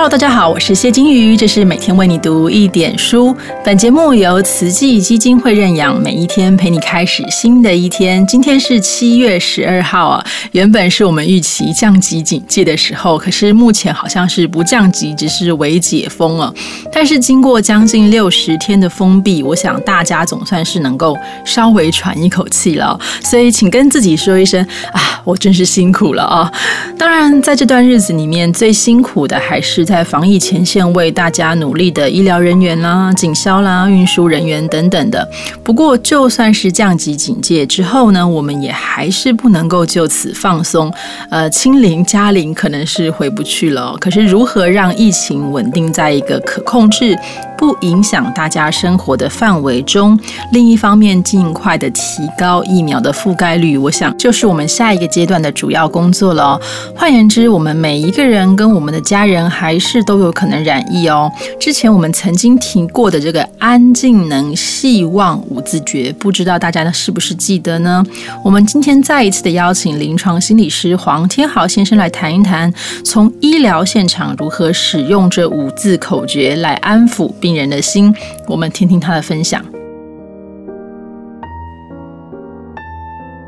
Hello，大家好，我是谢金鱼，这是每天为你读一点书。本节目由慈济基金会认养，每一天陪你开始新的一天。今天是七月十二号啊，原本是我们预期降级警戒的时候，可是目前好像是不降级，只是微解封了。但是经过将近六十天的封闭，我想大家总算是能够稍微喘一口气了。所以，请跟自己说一声啊，我真是辛苦了啊！当然，在这段日子里面，最辛苦的还是。在防疫前线为大家努力的医疗人员啦、警消啦、运输人员等等的。不过，就算是降级警戒之后呢，我们也还是不能够就此放松。呃，清零加零可能是回不去了。可是，如何让疫情稳定在一个可控制？不影响大家生活的范围中，另一方面，尽快的提高疫苗的覆盖率，我想就是我们下一个阶段的主要工作了。换言之，我们每一个人跟我们的家人还是都有可能染疫哦。之前我们曾经提过的这个安静能希望五字诀，不知道大家呢是不是记得呢？我们今天再一次的邀请临床心理师黄天豪先生来谈一谈，从医疗现场如何使用这五字口诀来安抚。病人的心，我们听听他的分享。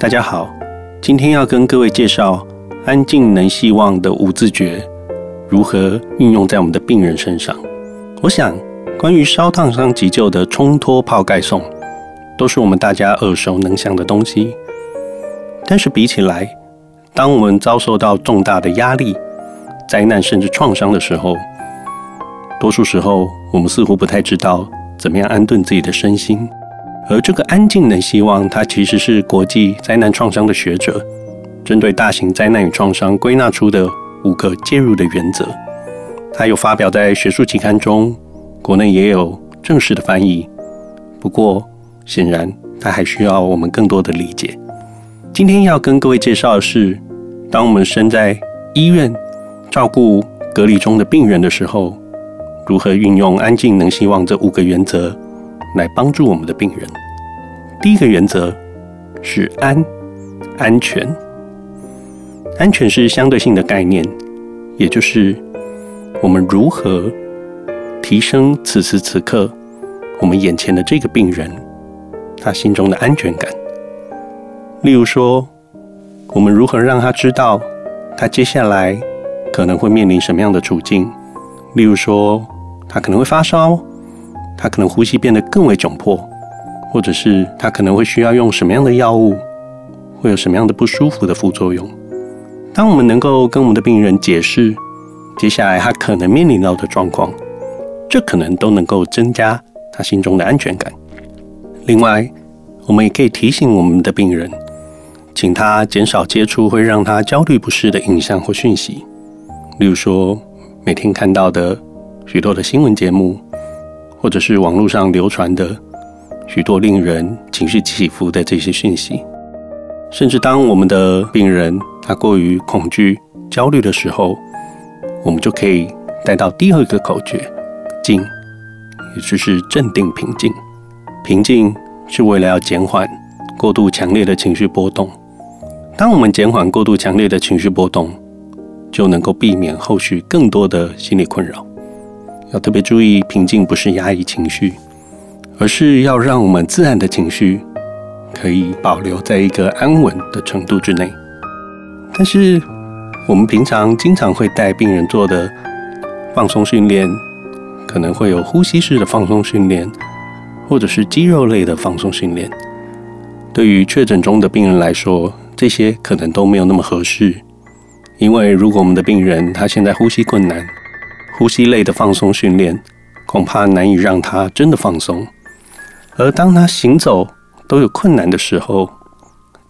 大家好，今天要跟各位介绍“安静能希望”的五字诀如何运用在我们的病人身上。我想，关于烧烫伤急救的冲脱泡盖送，都是我们大家耳熟能详的东西。但是比起来，当我们遭受到重大的压力、灾难甚至创伤的时候，多数时候，我们似乎不太知道怎么样安顿自己的身心。而这个安静的希望，它其实是国际灾难创伤的学者针对大型灾难与创伤归纳出的五个介入的原则。它有发表在学术期刊中，国内也有正式的翻译。不过，显然它还需要我们更多的理解。今天要跟各位介绍的是，当我们身在医院照顾隔离中的病人的时候。如何运用安静能希望这五个原则来帮助我们的病人？第一个原则是安，安全。安全是相对性的概念，也就是我们如何提升此时此刻我们眼前的这个病人他心中的安全感。例如说，我们如何让他知道他接下来可能会面临什么样的处境？例如说。他可能会发烧，他可能呼吸变得更为窘迫，或者是他可能会需要用什么样的药物，会有什么样的不舒服的副作用。当我们能够跟我们的病人解释接下来他可能面临到的状况，这可能都能够增加他心中的安全感。另外，我们也可以提醒我们的病人，请他减少接触会让他焦虑不适的影像或讯息，例如说每天看到的。许多的新闻节目，或者是网络上流传的许多令人情绪起伏的这些讯息，甚至当我们的病人他过于恐惧、焦虑的时候，我们就可以带到第二个口诀“静”，也就是镇定、平静。平静是为了要减缓过度强烈的情绪波动。当我们减缓过度强烈的情绪波动，就能够避免后续更多的心理困扰。要特别注意，平静不是压抑情绪，而是要让我们自然的情绪可以保留在一个安稳的程度之内。但是，我们平常经常会带病人做的放松训练，可能会有呼吸式的放松训练，或者是肌肉类的放松训练。对于确诊中的病人来说，这些可能都没有那么合适，因为如果我们的病人他现在呼吸困难，呼吸类的放松训练恐怕难以让他真的放松，而当他行走都有困难的时候，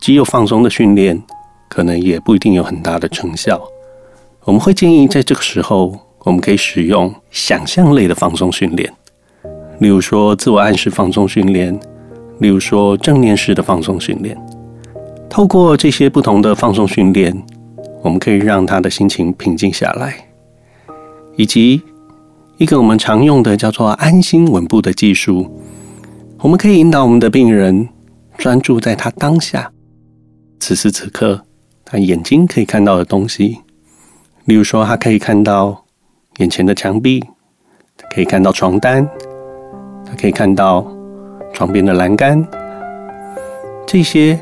肌肉放松的训练可能也不一定有很大的成效。我们会建议在这个时候，我们可以使用想象类的放松训练，例如说自我暗示放松训练，例如说正念式的放松训练。透过这些不同的放松训练，我们可以让他的心情平静下来。以及一个我们常用的叫做安心稳步的技术，我们可以引导我们的病人专注在他当下此时此刻他眼睛可以看到的东西，例如说他可以看到眼前的墙壁，可以看到床单，他可以看到床边的栏杆，这些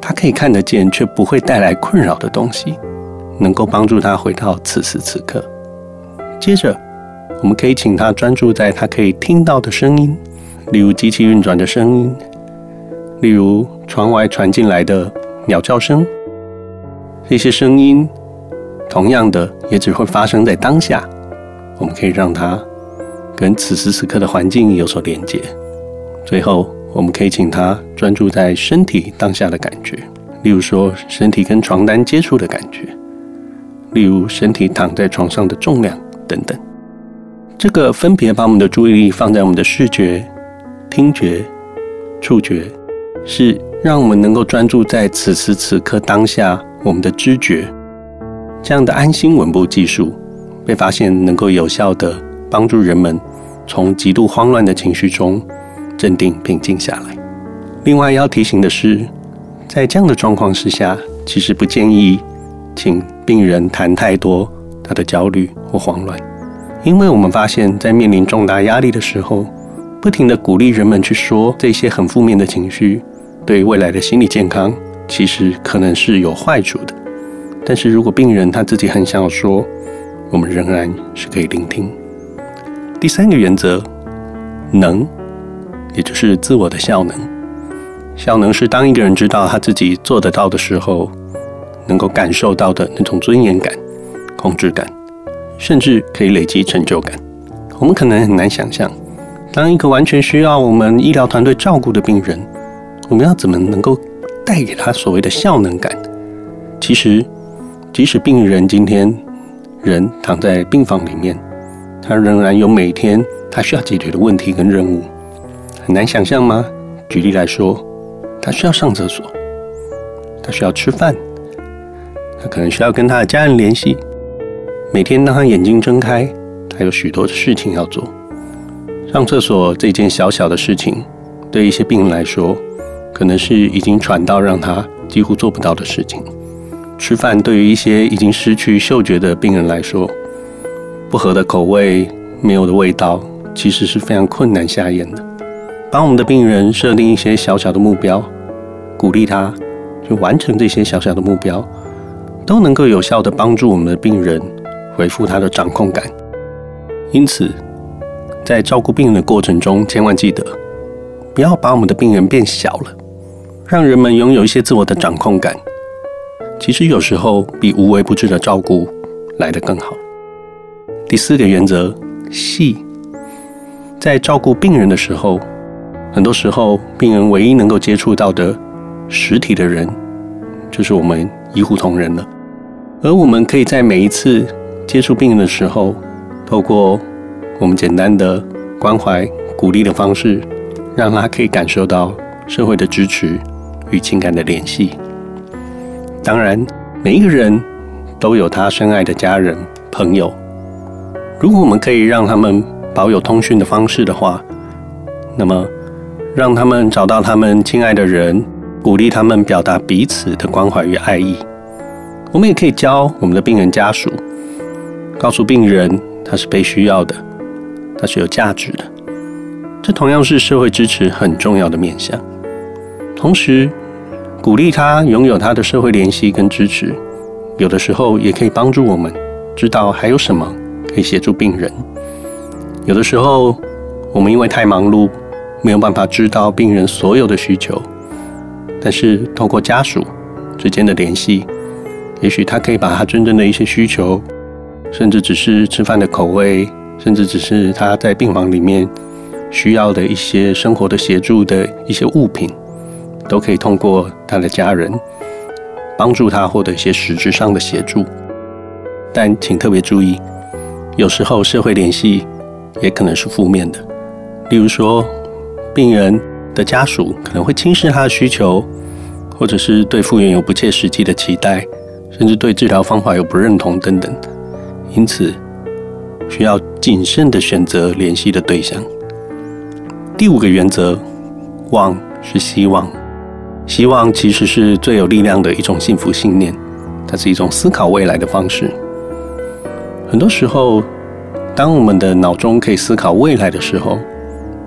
他可以看得见却不会带来困扰的东西，能够帮助他回到此时此刻。接着，我们可以请他专注在他可以听到的声音，例如机器运转的声音，例如窗外传进来的鸟叫声。这些声音，同样的也只会发生在当下。我们可以让它跟此时此刻的环境有所连接。最后，我们可以请他专注在身体当下的感觉，例如说身体跟床单接触的感觉，例如身体躺在床上的重量等等。这个分别把我们的注意力放在我们的视觉、听觉、触觉，是让我们能够专注在此时此刻当下。我们的知觉，这样的安心稳步技术被发现能够有效的帮助人们从极度慌乱的情绪中镇定平静下来。另外要提醒的是，在这样的状况之下，其实不建议请病人谈太多他的焦虑或慌乱，因为我们发现，在面临重大压力的时候，不停的鼓励人们去说这些很负面的情绪，对未来的心理健康。其实可能是有坏处的，但是如果病人他自己很想说，我们仍然是可以聆听。第三个原则，能，也就是自我的效能。效能是当一个人知道他自己做得到的时候，能够感受到的那种尊严感、控制感，甚至可以累积成就感。我们可能很难想象，当一个完全需要我们医疗团队照顾的病人，我们要怎么能够？带给他所谓的效能感，其实，即使病人今天人躺在病房里面，他仍然有每天他需要解决的问题跟任务，很难想象吗？举例来说，他需要上厕所，他需要吃饭，他可能需要跟他的家人联系。每天当他眼睛睁开，他有许多的事情要做。上厕所这件小小的事情，对一些病人来说。可能是已经喘到让他几乎做不到的事情。吃饭对于一些已经失去嗅觉的病人来说，不合的口味、没有的味道，其实是非常困难下咽的。帮我们的病人设定一些小小的目标，鼓励他去完成这些小小的目标，都能够有效的帮助我们的病人恢复他的掌控感。因此，在照顾病人的过程中，千万记得不要把我们的病人变小了。让人们拥有一些自我的掌控感，其实有时候比无微不至的照顾来得更好。第四个原则，细。在照顾病人的时候，很多时候病人唯一能够接触到的实体的人，就是我们医护同仁了。而我们可以在每一次接触病人的时候，透过我们简单的关怀、鼓励的方式，让他可以感受到社会的支持。与情感的联系。当然，每一个人都有他深爱的家人、朋友。如果我们可以让他们保有通讯的方式的话，那么让他们找到他们亲爱的人，鼓励他们表达彼此的关怀与爱意。我们也可以教我们的病人家属，告诉病人他是被需要的，他是有价值的。这同样是社会支持很重要的面向。同时，鼓励他拥有他的社会联系跟支持，有的时候也可以帮助我们知道还有什么可以协助病人。有的时候，我们因为太忙碌，没有办法知道病人所有的需求，但是透过家属之间的联系，也许他可以把他真正的一些需求，甚至只是吃饭的口味，甚至只是他在病房里面需要的一些生活的协助的一些物品。都可以通过他的家人帮助他获得一些实质上的协助，但请特别注意，有时候社会联系也可能是负面的。例如说，病人的家属可能会轻视他的需求，或者是对复原有不切实际的期待，甚至对治疗方法有不认同等等。因此，需要谨慎的选择联系的对象。第五个原则，望是希望。希望其实是最有力量的一种幸福信念，它是一种思考未来的方式。很多时候，当我们的脑中可以思考未来的时候，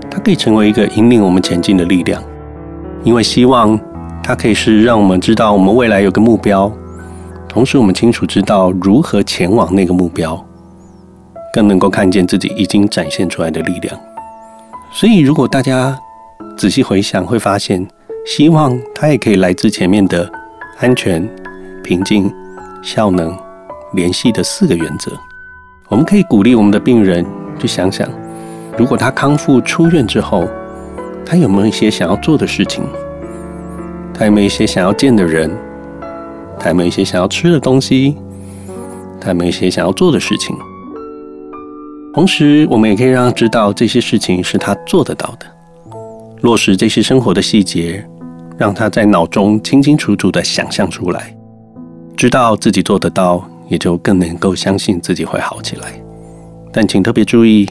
它可以成为一个引领我们前进的力量。因为希望它可以是让我们知道我们未来有个目标，同时我们清楚知道如何前往那个目标，更能够看见自己已经展现出来的力量。所以，如果大家仔细回想，会发现，希望它也可以来自前面的安全、平静、效能、联系的四个原则。我们可以鼓励我们的病人去想想，如果他康复出院之后，他有没有一些想要做的事情？他有没有一些想要见的人？他有没有一些想要吃的东西？他有没有一些想要做的事情？同时，我们也可以让他知道这些事情是他做得到的，落实这些生活的细节，让他在脑中清清楚楚的想象出来，知道自己做得到，也就更能够相信自己会好起来。但请特别注意，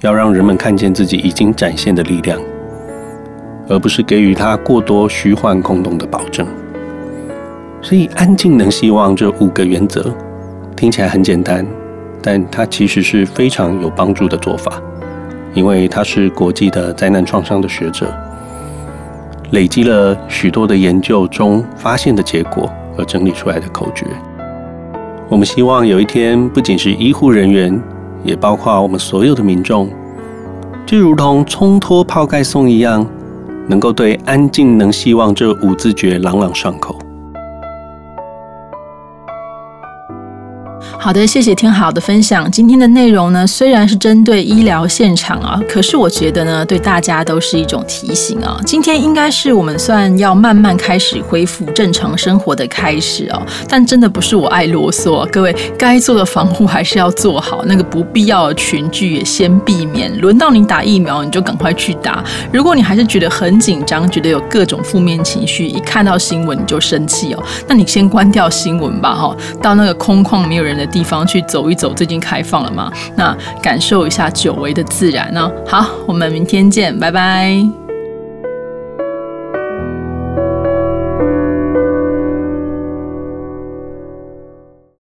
要让人们看见自己已经展现的力量，而不是给予他过多虚幻空洞的保证。所以，安静能希望这五个原则听起来很简单。但它其实是非常有帮助的做法，因为他是国际的灾难创伤的学者，累积了许多的研究中发现的结果而整理出来的口诀。我们希望有一天，不仅是医护人员，也包括我们所有的民众，就如同冲脱泡盖送一样，能够对安静能希望这五字诀朗朗上口。好的，谢谢天好的分享。今天的内容呢，虽然是针对医疗现场啊，可是我觉得呢，对大家都是一种提醒啊。今天应该是我们算要慢慢开始恢复正常生活的开始哦。但真的不是我爱啰嗦，各位该做的防护还是要做好，那个不必要的群聚也先避免。轮到你打疫苗，你就赶快去打。如果你还是觉得很紧张，觉得有各种负面情绪，一看到新闻你就生气哦，那你先关掉新闻吧哈，到那个空旷没有人的。地方去走一走，最近开放了吗？那感受一下久违的自然呢。好，我们明天见，拜拜。